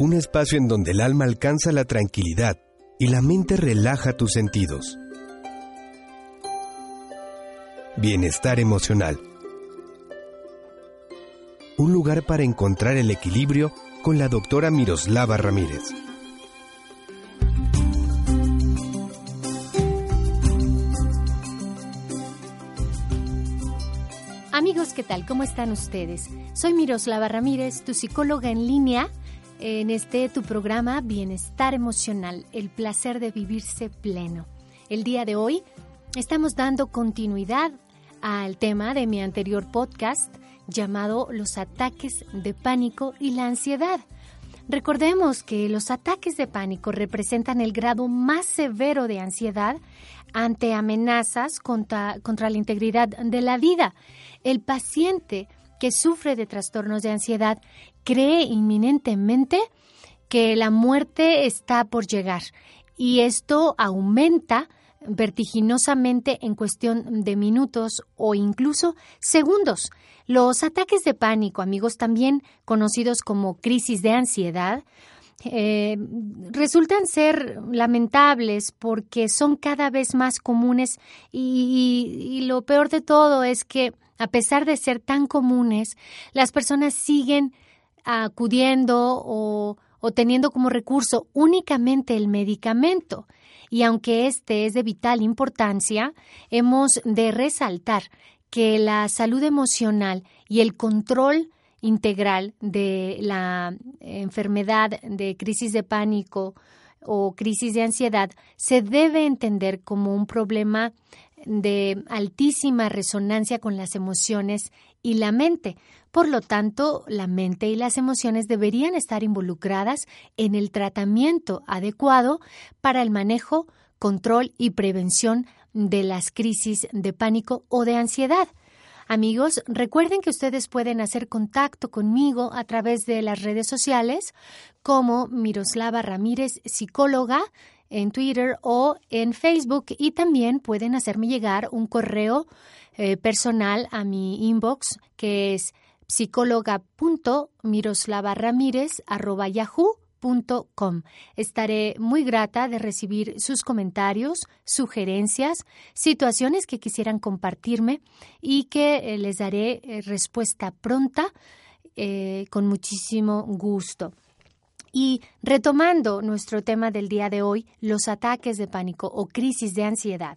un espacio en donde el alma alcanza la tranquilidad y la mente relaja tus sentidos. Bienestar emocional. Un lugar para encontrar el equilibrio con la doctora Miroslava Ramírez. Amigos, ¿qué tal? ¿Cómo están ustedes? Soy Miroslava Ramírez, tu psicóloga en línea, en este tu programa Bienestar Emocional, el placer de vivirse pleno. El día de hoy estamos dando continuidad al tema de mi anterior podcast llamado Los ataques de pánico y la ansiedad. Recordemos que los ataques de pánico representan el grado más severo de ansiedad ante amenazas contra, contra la integridad de la vida. El paciente que sufre de trastornos de ansiedad cree inminentemente que la muerte está por llegar y esto aumenta vertiginosamente en cuestión de minutos o incluso segundos. Los ataques de pánico, amigos, también conocidos como crisis de ansiedad, eh, resultan ser lamentables porque son cada vez más comunes y, lo peor de todo es que a pesar de ser tan comunes, las personas siguen acudiendo o, o teniendo como recurso únicamente el medicamento. Y aunque este es de vital importancia, hemos de resaltar que la salud emocional y el control integral de la enfermedad de crisis de pánico o crisis de ansiedad se debe entender como un problema de altísima resonancia con las emociones y la mente. Por lo tanto, la mente y las emociones deberían estar involucradas en el tratamiento adecuado para el manejo, control y prevención de las crisis de pánico o de ansiedad. Amigos, recuerden que ustedes pueden hacer contacto conmigo a través de las redes sociales como Miroslava Ramírez, psicóloga, en Twitter o en Facebook y también pueden hacerme llegar un correo eh, personal a mi inbox que es psicóloga.miroslavaramírez.yahoo Estaré muy grata de recibir sus comentarios, sugerencias, situaciones que quisieran compartirme y que eh, les daré eh, respuesta pronta eh, con muchísimo gusto. Y retomando nuestro tema del día de hoy, los ataques de pánico o crisis de ansiedad.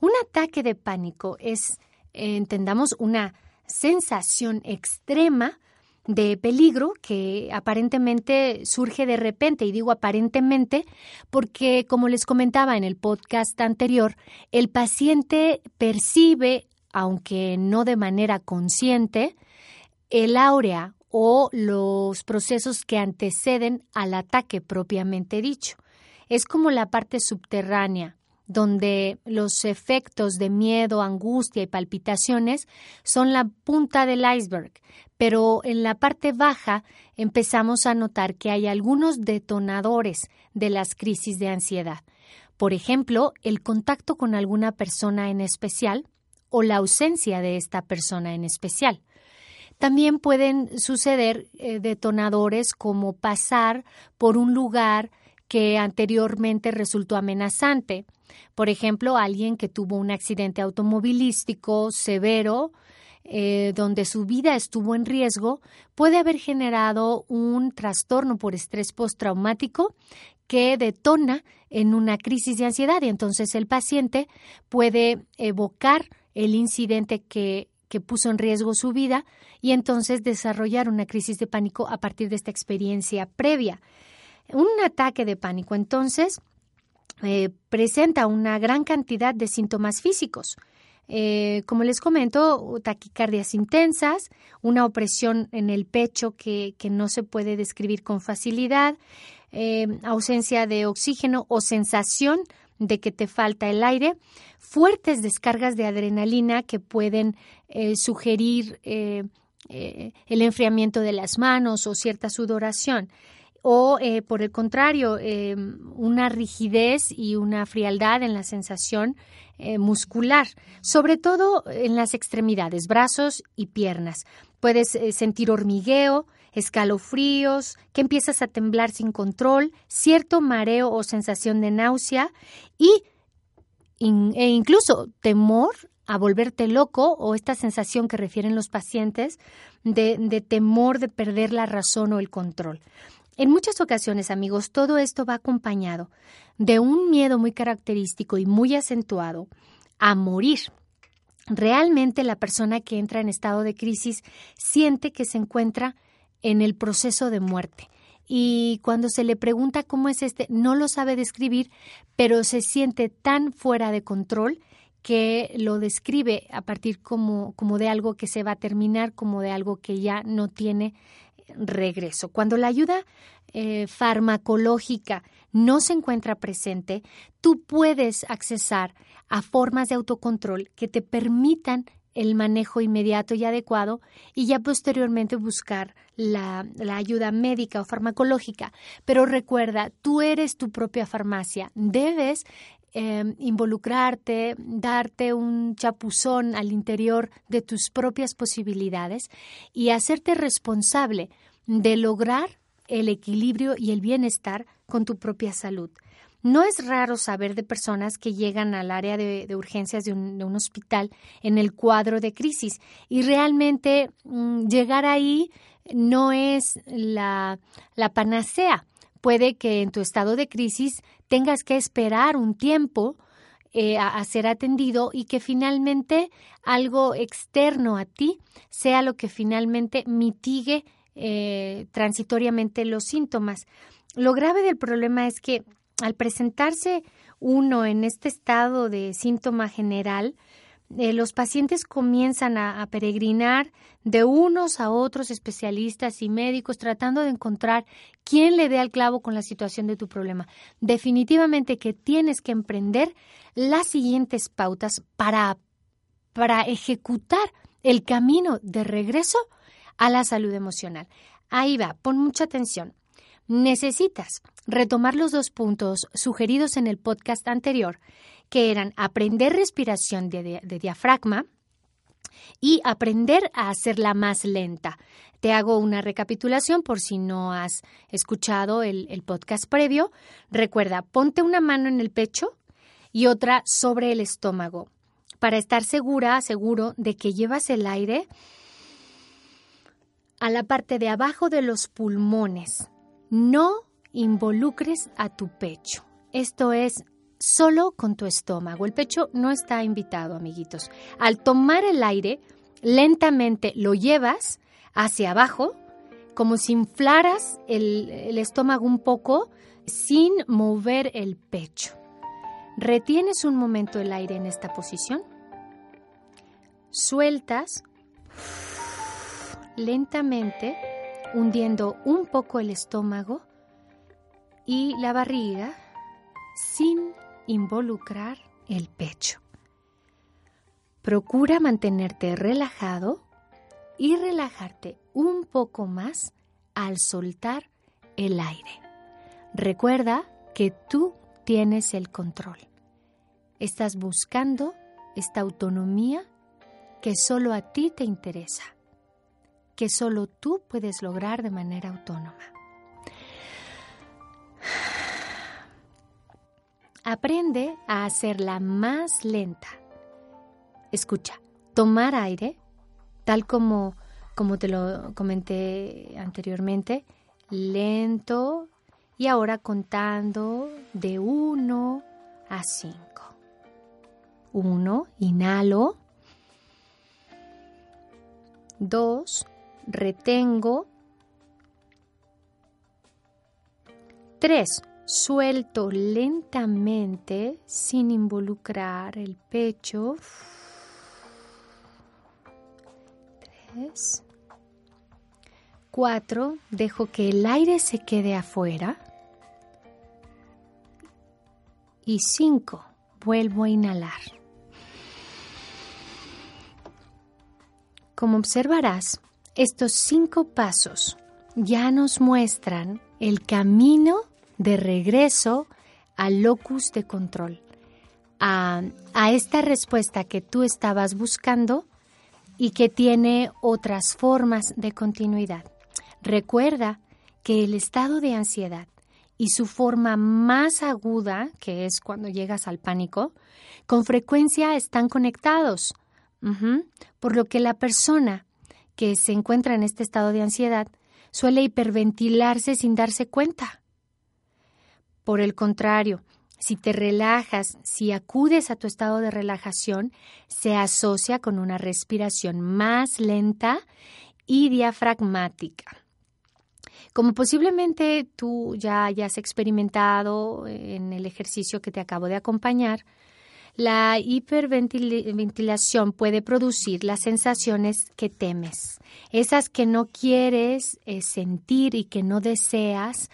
Un ataque de pánico es, entendamos, una sensación extrema de peligro que aparentemente surge de repente, y digo aparentemente porque, como les comentaba en el podcast anterior, el paciente percibe, aunque no de manera consciente, el áurea o los procesos que anteceden al ataque propiamente dicho. Es como la parte subterránea, donde los efectos de miedo, angustia y palpitaciones son la punta del iceberg, pero en la parte baja empezamos a notar que hay algunos detonadores de las crisis de ansiedad. Por ejemplo, el contacto con alguna persona en especial o la ausencia de esta persona en especial. También pueden suceder eh, detonadores como pasar por un lugar que anteriormente resultó amenazante. Por ejemplo, alguien que tuvo un accidente automovilístico severo, eh, donde su vida estuvo en riesgo, puede haber generado un trastorno por estrés postraumático que detona en una crisis de ansiedad y entonces el paciente puede evocar el incidente que, que puso en riesgo su vida y entonces desarrollar una crisis de pánico a partir de esta experiencia previa. Un ataque de pánico entonces eh, presenta una gran cantidad de síntomas físicos. Eh, como les comento, taquicardias intensas, una opresión en el pecho que, no se puede describir con facilidad, eh, ausencia de oxígeno o sensación de que te falta el aire, fuertes descargas de adrenalina que pueden sugerir el enfriamiento de las manos o cierta sudoración o eh, por el contrario, eh, una rigidez y una frialdad en la sensación eh, muscular, sobre todo en las extremidades, brazos y piernas. Puedes sentir hormigueo, escalofríos, que empiezas a temblar sin control, cierto mareo o sensación de náusea y e incluso temor a volverte loco o esta sensación que refieren los pacientes de, de temor de perder la razón o el control. En muchas ocasiones, amigos, todo esto va acompañado de un miedo muy característico y muy acentuado a morir. Realmente la persona que entra en estado de crisis siente que se encuentra en el proceso de muerte. Y cuando se le pregunta cómo es este, no lo sabe describir, pero se siente tan fuera de control que lo describe a partir como, como de algo que se va a terminar, como de algo que ya no tiene regreso. Cuando la ayuda eh, farmacológica no se encuentra presente, tú puedes accesar a formas de autocontrol que te permitan el manejo inmediato y adecuado y ya posteriormente buscar la, ayuda médica o farmacológica. Pero recuerda, tú eres tu propia farmacia. Debes em, involucrarte, darte un chapuzón al interior de tus propias posibilidades y hacerte responsable de lograr el equilibrio y el bienestar con tu propia salud. No es raro saber de personas que llegan al área de, urgencias de un, hospital en el cuadro de crisis y realmente mm, llegar ahí no es la, panacea. Puede que en tu estado de crisis tengas que esperar un tiempo eh, a, ser atendido y que finalmente algo externo a ti sea lo que finalmente mitigue eh, transitoriamente los síntomas. Lo grave del problema es que al presentarse uno en este estado de síntoma general, eh, los pacientes comienzan a, peregrinar de unos a otros especialistas y médicos tratando de encontrar quién le dé al clavo con la situación de tu problema. Definitivamente que tienes que emprender las siguientes pautas para, para ejecutar el camino de regreso a la salud emocional. Ahí va, pon mucha atención. Necesitas retomar los dos puntos sugeridos en el podcast anterior, que eran aprender respiración de, diafragma y aprender a hacerla más lenta. Te hago una recapitulación por si no has escuchado el, el podcast previo. Recuerda, ponte una mano en el pecho y otra sobre el estómago para estar segura, seguro de que llevas el aire a la parte de abajo de los pulmones no involucres a tu pecho. Esto es solo con tu estómago. El pecho no está invitado, amiguitos. Al tomar el aire, lentamente lo llevas hacia abajo, como si inflaras el, el estómago un poco, sin mover el pecho. Retienes un momento el aire en esta posición. Sueltas lentamente hundiendo un poco el estómago y la barriga sin involucrar el pecho. Procura mantenerte relajado y relajarte un poco más al soltar el aire. Recuerda que tú tienes el control. Estás buscando esta autonomía que solo a ti te interesa que solo tú puedes lograr de manera autónoma. Aprende a hacerla más lenta. Escucha, tomar aire, tal como, como te lo comenté anteriormente, lento y ahora contando de 1 a 5. 1, inhalo. 2, retengo. 3. Suelto lentamente sin involucrar el pecho. 3. 4. Dejo que el aire se quede afuera. Y 5. Vuelvo a inhalar. Como observarás, estos cinco pasos ya nos muestran el camino de regreso al locus de control, a, esta respuesta que tú estabas buscando y que tiene otras formas de continuidad. Recuerda que el estado de ansiedad y su forma más aguda, que es cuando llegas al pánico, con frecuencia están conectados. Por lo que la persona que se encuentra en este estado de ansiedad suele hiperventilarse sin darse cuenta. Por el contrario, si te relajas, si acudes a tu estado de relajación, se asocia con una respiración más lenta y diafragmática. Como posiblemente tú ya hayas experimentado en el ejercicio que te acabo de acompañar, la hiperventilación puede producir las sensaciones que temes, esas que no quieres eh, sentir y que no deseas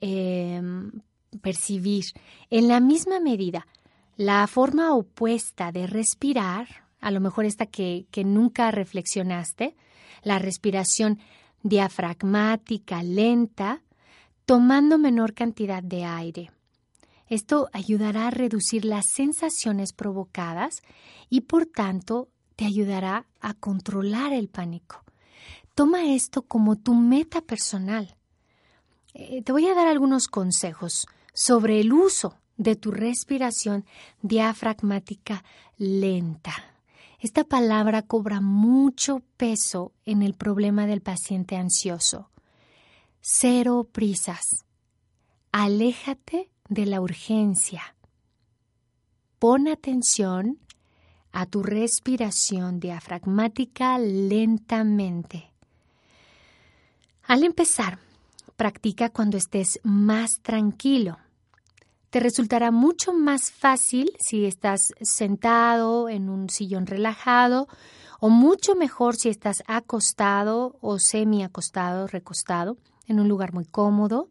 em, percibir. En la misma medida, la forma opuesta de respirar, a lo mejor esta que, que nunca reflexionaste, la respiración diafragmática, lenta, tomando menor cantidad de aire. Esto ayudará a reducir las sensaciones provocadas y por tanto te ayudará a controlar el pánico. Toma esto como tu meta personal. Eh, te voy a dar algunos consejos sobre el uso de tu respiración diafragmática lenta. Esta palabra cobra mucho peso en el problema del paciente ansioso. Cero prisas. Aléjate de la urgencia. Pon atención a tu respiración diafragmática lentamente. Al empezar, practica cuando estés más tranquilo. Te resultará mucho más fácil si estás sentado en un sillón relajado o mucho mejor si estás acostado o semi acostado, recostado, en un lugar muy cómodo,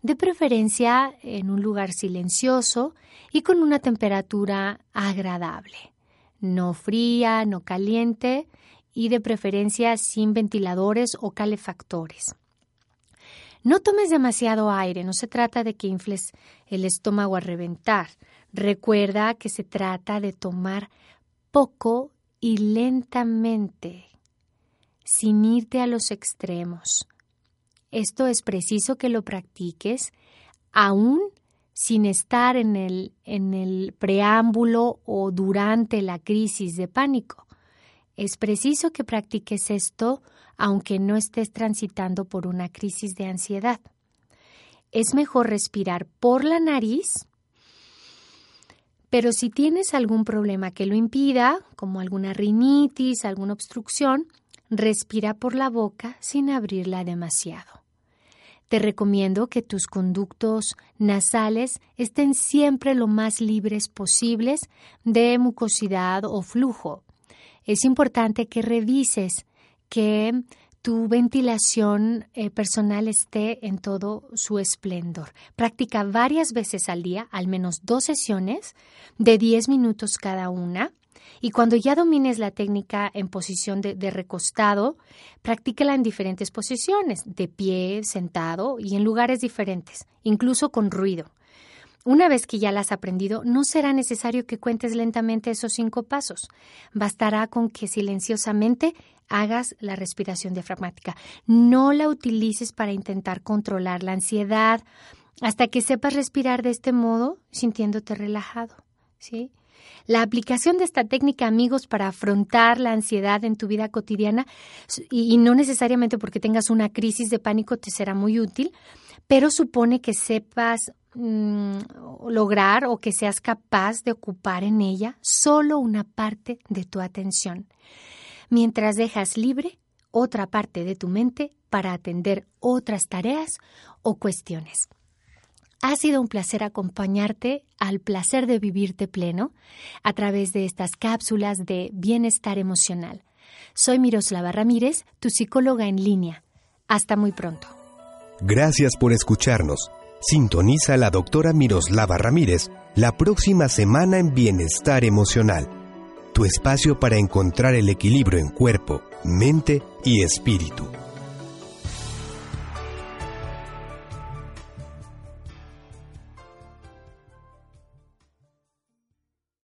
de preferencia en un lugar silencioso y con una temperatura agradable, no fría, no caliente y de preferencia sin ventiladores o calefactores. No tomes demasiado aire, no se trata de que infles el estómago a reventar. Recuerda que se trata de tomar poco y lentamente, sin irte a los extremos. Esto es preciso que lo practiques aún sin estar en el, en el preámbulo o durante la crisis de pánico. Es preciso que practiques esto aunque no estés transitando por una crisis de ansiedad. Es mejor respirar por la nariz, pero si tienes algún problema que lo impida, como alguna rinitis, alguna obstrucción, respira por la boca sin abrirla demasiado. Te recomiendo que tus conductos nasales estén siempre lo más libres posibles de mucosidad o flujo. Es importante que revises que tu ventilación eh, personal esté en todo su esplendor. Practica varias veces al día, al menos dos sesiones de 10 minutos cada una. Y cuando ya domines la técnica en posición de, de, recostado, practícala en diferentes posiciones, de pie, sentado y en lugares diferentes, incluso con ruido. Una vez que ya la has aprendido, no será necesario que cuentes lentamente esos cinco pasos. Bastará con que silenciosamente hagas la respiración diafragmática. No la utilices para intentar controlar la ansiedad hasta que sepas respirar de este modo sintiéndote relajado. ¿sí? La aplicación de esta técnica, amigos, para afrontar la ansiedad en tu vida cotidiana, y, no necesariamente porque tengas una crisis de pánico te será muy útil, pero supone que sepas mm, lograr o que seas capaz de ocupar en ella solo una parte de tu atención mientras dejas libre otra parte de tu mente para atender otras tareas o cuestiones. Ha sido un placer acompañarte al placer de vivirte pleno a través de estas cápsulas de bienestar emocional. Soy Miroslava Ramírez, tu psicóloga en línea. Hasta muy pronto. Gracias por escucharnos. Sintoniza a la doctora Miroslava Ramírez la próxima semana en Bienestar Emocional tu espacio para encontrar el equilibrio en cuerpo, mente y espíritu.